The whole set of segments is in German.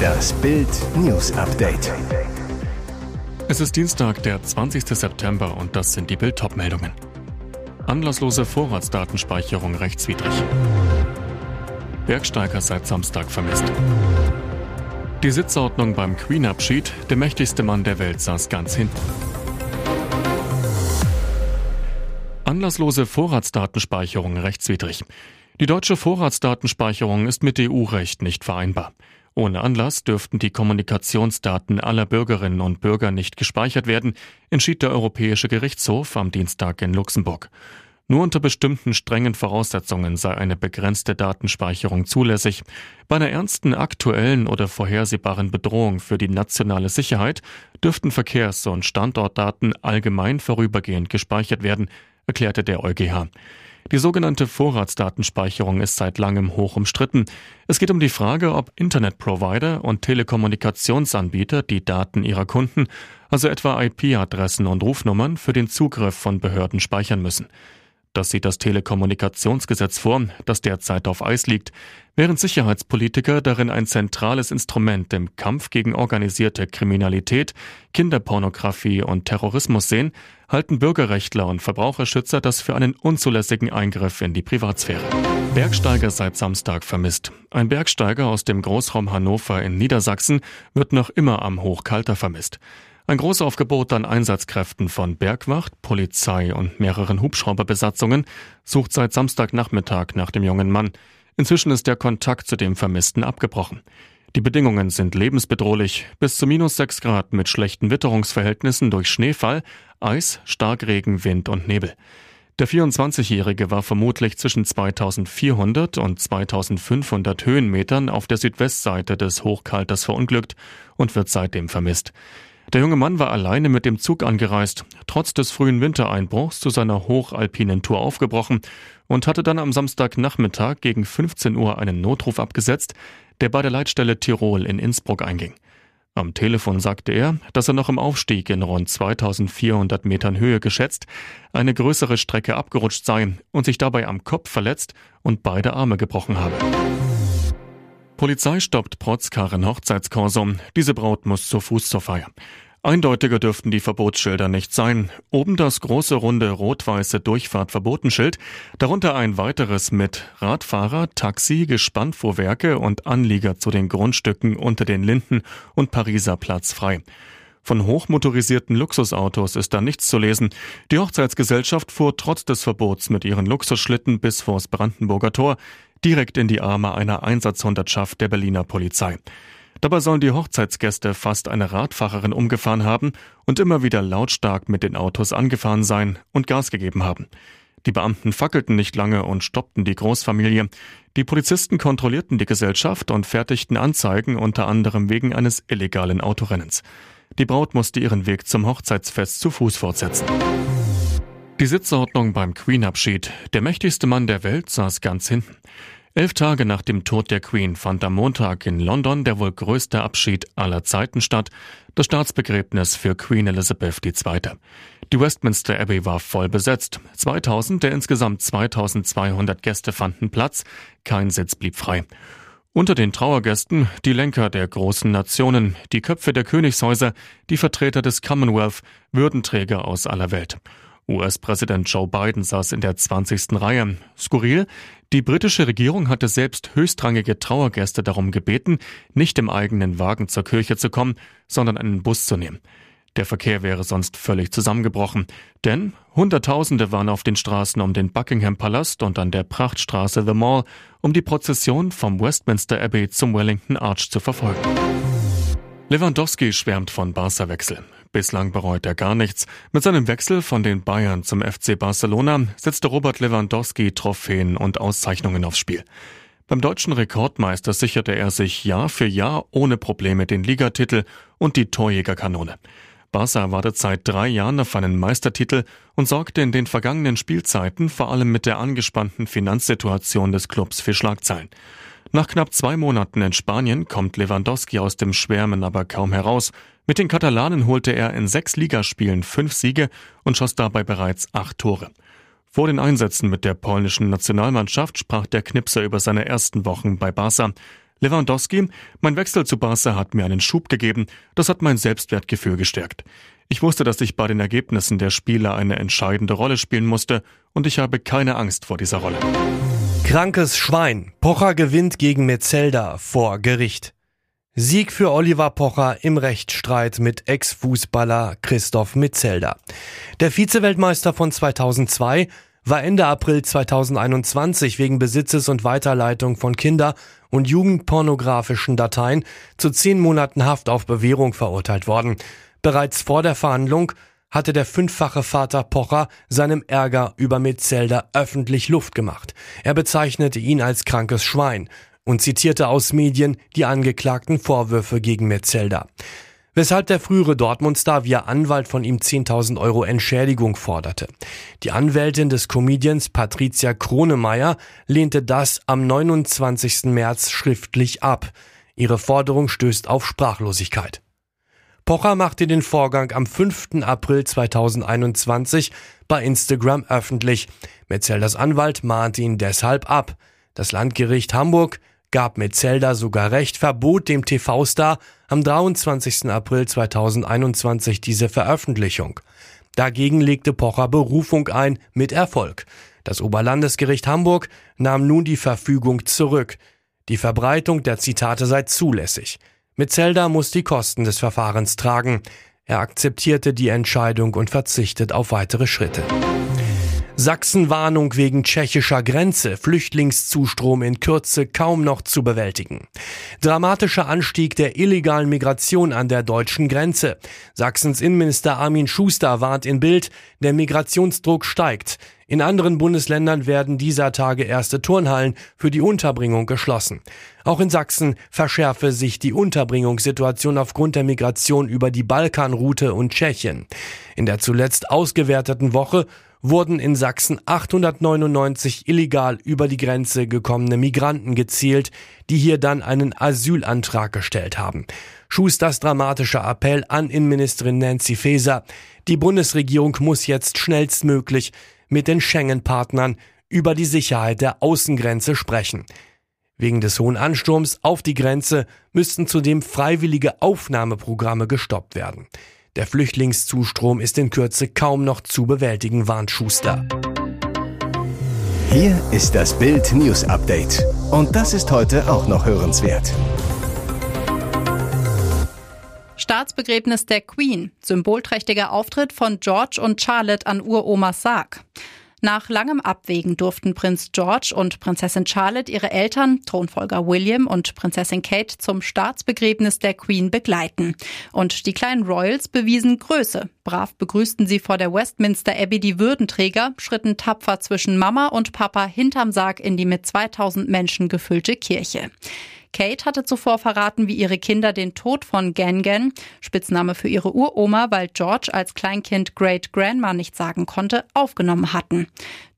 Das Bild News Update. Es ist Dienstag, der 20. September und das sind die Bild meldungen Anlasslose Vorratsdatenspeicherung rechtswidrig. Bergsteiger seit Samstag vermisst. Die Sitzordnung beim Queen-Abschied, der mächtigste Mann der Welt saß ganz hinten. Anlasslose Vorratsdatenspeicherung rechtswidrig. Die deutsche Vorratsdatenspeicherung ist mit EU-Recht nicht vereinbar. Ohne Anlass dürften die Kommunikationsdaten aller Bürgerinnen und Bürger nicht gespeichert werden, entschied der Europäische Gerichtshof am Dienstag in Luxemburg. Nur unter bestimmten strengen Voraussetzungen sei eine begrenzte Datenspeicherung zulässig. Bei einer ernsten aktuellen oder vorhersehbaren Bedrohung für die nationale Sicherheit dürften Verkehrs- und Standortdaten allgemein vorübergehend gespeichert werden, erklärte der EuGH. Die sogenannte Vorratsdatenspeicherung ist seit langem hoch umstritten. Es geht um die Frage, ob Internetprovider und Telekommunikationsanbieter die Daten ihrer Kunden, also etwa IP-Adressen und Rufnummern, für den Zugriff von Behörden speichern müssen. Das sieht das Telekommunikationsgesetz vor, das derzeit auf Eis liegt, während Sicherheitspolitiker darin ein zentrales Instrument im Kampf gegen organisierte Kriminalität, Kinderpornografie und Terrorismus sehen, halten Bürgerrechtler und Verbraucherschützer das für einen unzulässigen Eingriff in die Privatsphäre. Bergsteiger seit Samstag vermisst. Ein Bergsteiger aus dem Großraum Hannover in Niedersachsen wird noch immer am Hochkalter vermisst. Ein Großaufgebot an Einsatzkräften von Bergwacht, Polizei und mehreren Hubschrauberbesatzungen sucht seit Samstagnachmittag nach dem jungen Mann. Inzwischen ist der Kontakt zu dem Vermissten abgebrochen. Die Bedingungen sind lebensbedrohlich. Bis zu minus sechs Grad mit schlechten Witterungsverhältnissen durch Schneefall, Eis, Starkregen, Wind und Nebel. Der 24-Jährige war vermutlich zwischen 2400 und 2500 Höhenmetern auf der Südwestseite des Hochkalters verunglückt und wird seitdem vermisst. Der junge Mann war alleine mit dem Zug angereist, trotz des frühen Wintereinbruchs zu seiner hochalpinen Tour aufgebrochen und hatte dann am Samstagnachmittag gegen 15 Uhr einen Notruf abgesetzt, der bei der Leitstelle Tirol in Innsbruck einging. Am Telefon sagte er, dass er noch im Aufstieg in rund 2400 Metern Höhe geschätzt eine größere Strecke abgerutscht sei und sich dabei am Kopf verletzt und beide Arme gebrochen habe. Polizei stoppt Protzkarren Hochzeitskorso. Diese Braut muss zu Fuß zur Feier. Eindeutiger dürften die Verbotsschilder nicht sein. Oben das große runde rot-weiße Durchfahrtverbotenschild, darunter ein weiteres mit Radfahrer, Taxi, Gespannfuhrwerke und Anlieger zu den Grundstücken unter den Linden und Pariser Platz frei. Von hochmotorisierten Luxusautos ist da nichts zu lesen. Die Hochzeitsgesellschaft fuhr trotz des Verbots mit ihren Luxusschlitten bis vors Brandenburger Tor direkt in die Arme einer Einsatzhundertschaft der Berliner Polizei. Dabei sollen die Hochzeitsgäste fast eine Radfahrerin umgefahren haben und immer wieder lautstark mit den Autos angefahren sein und Gas gegeben haben. Die Beamten fackelten nicht lange und stoppten die Großfamilie. Die Polizisten kontrollierten die Gesellschaft und fertigten Anzeigen unter anderem wegen eines illegalen Autorennens. Die Braut musste ihren Weg zum Hochzeitsfest zu Fuß fortsetzen. Die Sitzordnung beim Queen-Abschied. Der mächtigste Mann der Welt saß ganz hinten. Elf Tage nach dem Tod der Queen fand am Montag in London der wohl größte Abschied aller Zeiten statt, das Staatsbegräbnis für Queen Elizabeth II. Die Westminster Abbey war voll besetzt. 2000 der insgesamt 2200 Gäste fanden Platz, kein Sitz blieb frei. Unter den Trauergästen die Lenker der großen Nationen, die Köpfe der Königshäuser, die Vertreter des Commonwealth, Würdenträger aus aller Welt. US-Präsident Joe Biden saß in der 20. Reihe. Skurril, die britische Regierung hatte selbst höchstrangige Trauergäste darum gebeten, nicht im eigenen Wagen zur Kirche zu kommen, sondern einen Bus zu nehmen. Der Verkehr wäre sonst völlig zusammengebrochen, denn Hunderttausende waren auf den Straßen um den Buckingham Palast und an der Prachtstraße The Mall, um die Prozession vom Westminster Abbey zum Wellington Arch zu verfolgen. Lewandowski schwärmt von Barca-Wechsel. Bislang bereut er gar nichts. Mit seinem Wechsel von den Bayern zum FC Barcelona setzte Robert Lewandowski Trophäen und Auszeichnungen aufs Spiel. Beim deutschen Rekordmeister sicherte er sich Jahr für Jahr ohne Probleme den Ligatitel und die Torjägerkanone. Barca wartet seit drei Jahren auf einen Meistertitel und sorgte in den vergangenen Spielzeiten vor allem mit der angespannten Finanzsituation des Clubs für Schlagzeilen. Nach knapp zwei Monaten in Spanien kommt Lewandowski aus dem Schwärmen aber kaum heraus. Mit den Katalanen holte er in sechs Ligaspielen fünf Siege und schoss dabei bereits acht Tore. Vor den Einsätzen mit der polnischen Nationalmannschaft sprach der Knipser über seine ersten Wochen bei Barca. Lewandowski, mein Wechsel zu Barca hat mir einen Schub gegeben, das hat mein Selbstwertgefühl gestärkt. Ich wusste, dass ich bei den Ergebnissen der Spiele eine entscheidende Rolle spielen musste und ich habe keine Angst vor dieser Rolle. Krankes Schwein. Pocher gewinnt gegen Metzelda vor Gericht. Sieg für Oliver Pocher im Rechtsstreit mit Ex-Fußballer Christoph Metzelder. Der Vizeweltmeister von 2002 war Ende April 2021 wegen Besitzes und Weiterleitung von Kinder- und Jugendpornografischen Dateien zu zehn Monaten Haft auf Bewährung verurteilt worden. Bereits vor der Verhandlung hatte der fünffache Vater Pocher seinem Ärger über Metzelder öffentlich Luft gemacht. Er bezeichnete ihn als krankes Schwein und zitierte aus Medien die angeklagten Vorwürfe gegen Metzelder weshalb der frühere Dortmund-Star via Anwalt von ihm 10.000 Euro Entschädigung forderte. Die Anwältin des Comedians Patricia Kronemeyer lehnte das am 29. März schriftlich ab. Ihre Forderung stößt auf Sprachlosigkeit. Pocher machte den Vorgang am 5. April 2021 bei Instagram öffentlich. Metzelders Anwalt mahnte ihn deshalb ab. Das Landgericht Hamburg gab Metzelder sogar recht, verbot dem TV-Star am 23. April 2021 diese Veröffentlichung. Dagegen legte Pocher Berufung ein, mit Erfolg. Das Oberlandesgericht Hamburg nahm nun die Verfügung zurück. Die Verbreitung der Zitate sei zulässig. Metzelder muss die Kosten des Verfahrens tragen. Er akzeptierte die Entscheidung und verzichtet auf weitere Schritte. Sachsen-Warnung wegen tschechischer Grenze, Flüchtlingszustrom in Kürze kaum noch zu bewältigen. Dramatischer Anstieg der illegalen Migration an der deutschen Grenze. Sachsens Innenminister Armin Schuster warnt in Bild, der Migrationsdruck steigt. In anderen Bundesländern werden dieser Tage erste Turnhallen für die Unterbringung geschlossen. Auch in Sachsen verschärfe sich die Unterbringungssituation aufgrund der Migration über die Balkanroute und Tschechien. In der zuletzt ausgewerteten Woche wurden in Sachsen 899 illegal über die Grenze gekommene Migranten gezielt, die hier dann einen Asylantrag gestellt haben. Schusters dramatischer Appell an Innenministerin Nancy Faeser. Die Bundesregierung muss jetzt schnellstmöglich mit den Schengen-Partnern über die Sicherheit der Außengrenze sprechen. Wegen des hohen Ansturms auf die Grenze müssten zudem freiwillige Aufnahmeprogramme gestoppt werden. Der Flüchtlingszustrom ist in Kürze kaum noch zu bewältigen, warnt Schuster. Hier ist das Bild News Update. Und das ist heute auch noch hörenswert. Staatsbegräbnis der Queen. Symbolträchtiger Auftritt von George und Charlotte an Uromas Sarg. Nach langem Abwägen durften Prinz George und Prinzessin Charlotte ihre Eltern, Thronfolger William und Prinzessin Kate, zum Staatsbegräbnis der Queen begleiten. Und die kleinen Royals bewiesen Größe. Brav begrüßten sie vor der Westminster Abbey die Würdenträger, schritten tapfer zwischen Mama und Papa hinterm Sarg in die mit 2000 Menschen gefüllte Kirche. Kate hatte zuvor verraten, wie ihre Kinder den Tod von Gangan, Spitzname für ihre Uroma, weil George als Kleinkind Great Grandma nicht sagen konnte, aufgenommen hatten.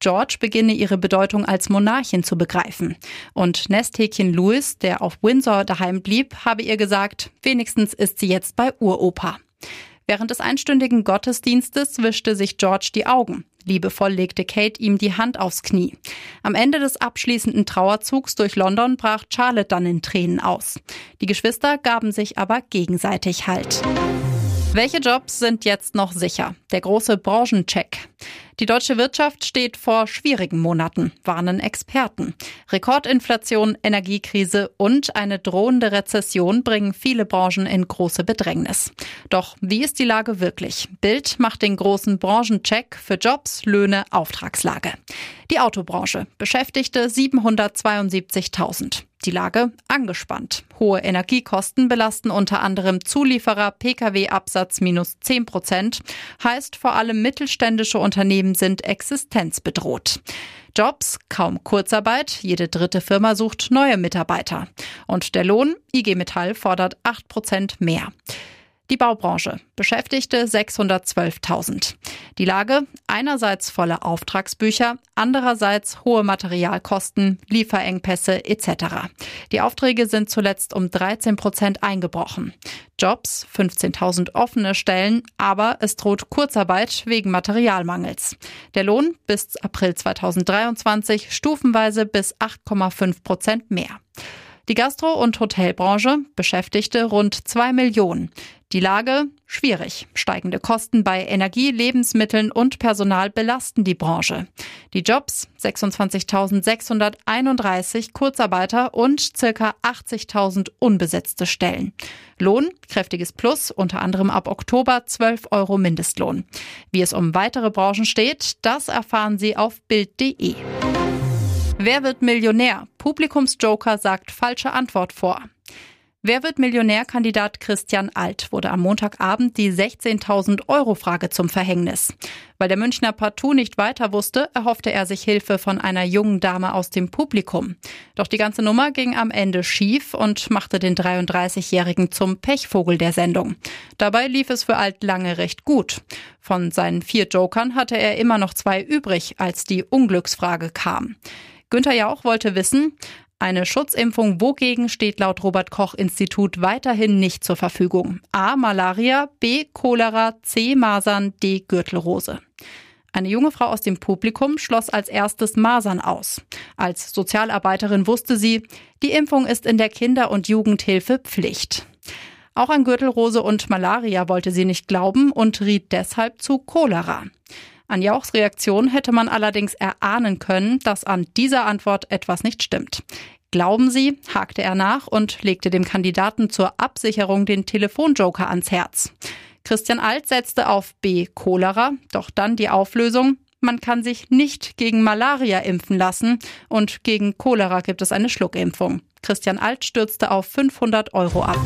George beginne ihre Bedeutung als Monarchin zu begreifen. Und Nesthäkchen Louis, der auf Windsor daheim blieb, habe ihr gesagt, wenigstens ist sie jetzt bei Uropa. Während des einstündigen Gottesdienstes wischte sich George die Augen. Liebevoll legte Kate ihm die Hand aufs Knie. Am Ende des abschließenden Trauerzugs durch London brach Charlotte dann in Tränen aus. Die Geschwister gaben sich aber gegenseitig Halt. Welche Jobs sind jetzt noch sicher? Der große Branchencheck. Die deutsche Wirtschaft steht vor schwierigen Monaten, warnen Experten. Rekordinflation, Energiekrise und eine drohende Rezession bringen viele Branchen in große Bedrängnis. Doch wie ist die Lage wirklich? Bild macht den großen Branchencheck für Jobs, Löhne, Auftragslage. Die Autobranche beschäftigte 772.000. Die Lage angespannt. Hohe Energiekosten belasten unter anderem Zulieferer, Pkw-Absatz minus 10 Prozent. Heißt, vor allem mittelständische Unternehmen sind existenzbedroht. Jobs, kaum Kurzarbeit, jede dritte Firma sucht neue Mitarbeiter. Und der Lohn, IG Metall fordert 8 Prozent mehr. Die Baubranche beschäftigte 612.000. Die Lage einerseits volle Auftragsbücher, andererseits hohe Materialkosten, Lieferengpässe etc. Die Aufträge sind zuletzt um 13 Prozent eingebrochen. Jobs 15.000 offene Stellen, aber es droht Kurzarbeit wegen Materialmangels. Der Lohn bis April 2023 stufenweise bis 8,5 Prozent mehr. Die Gastro- und Hotelbranche beschäftigte rund zwei Millionen. Die Lage schwierig. Steigende Kosten bei Energie, Lebensmitteln und Personal belasten die Branche. Die Jobs 26.631 Kurzarbeiter und circa 80.000 unbesetzte Stellen. Lohn kräftiges Plus, unter anderem ab Oktober 12 Euro Mindestlohn. Wie es um weitere Branchen steht, das erfahren Sie auf Bild.de. Wer wird Millionär? Publikumsjoker sagt falsche Antwort vor. Wer wird Millionärkandidat Christian Alt wurde am Montagabend die 16.000 Euro Frage zum Verhängnis. Weil der Münchner partout nicht weiter wusste, erhoffte er sich Hilfe von einer jungen Dame aus dem Publikum. Doch die ganze Nummer ging am Ende schief und machte den 33-Jährigen zum Pechvogel der Sendung. Dabei lief es für Alt lange recht gut. Von seinen vier Jokern hatte er immer noch zwei übrig, als die Unglücksfrage kam. Günther Jauch wollte wissen, eine Schutzimpfung wogegen steht laut Robert Koch Institut weiterhin nicht zur Verfügung. A. Malaria, B. Cholera, C. Masern, D. Gürtelrose. Eine junge Frau aus dem Publikum schloss als erstes Masern aus. Als Sozialarbeiterin wusste sie, die Impfung ist in der Kinder- und Jugendhilfe Pflicht. Auch an Gürtelrose und Malaria wollte sie nicht glauben und riet deshalb zu Cholera. An Jauchs Reaktion hätte man allerdings erahnen können, dass an dieser Antwort etwas nicht stimmt. Glauben Sie, hakte er nach und legte dem Kandidaten zur Absicherung den Telefonjoker ans Herz. Christian Alt setzte auf B. Cholera, doch dann die Auflösung, man kann sich nicht gegen Malaria impfen lassen und gegen Cholera gibt es eine Schluckimpfung. Christian Alt stürzte auf 500 Euro ab.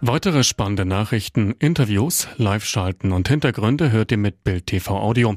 Weitere spannende Nachrichten, Interviews, Live-Schalten und Hintergründe hört ihr mit Bild TV Audio.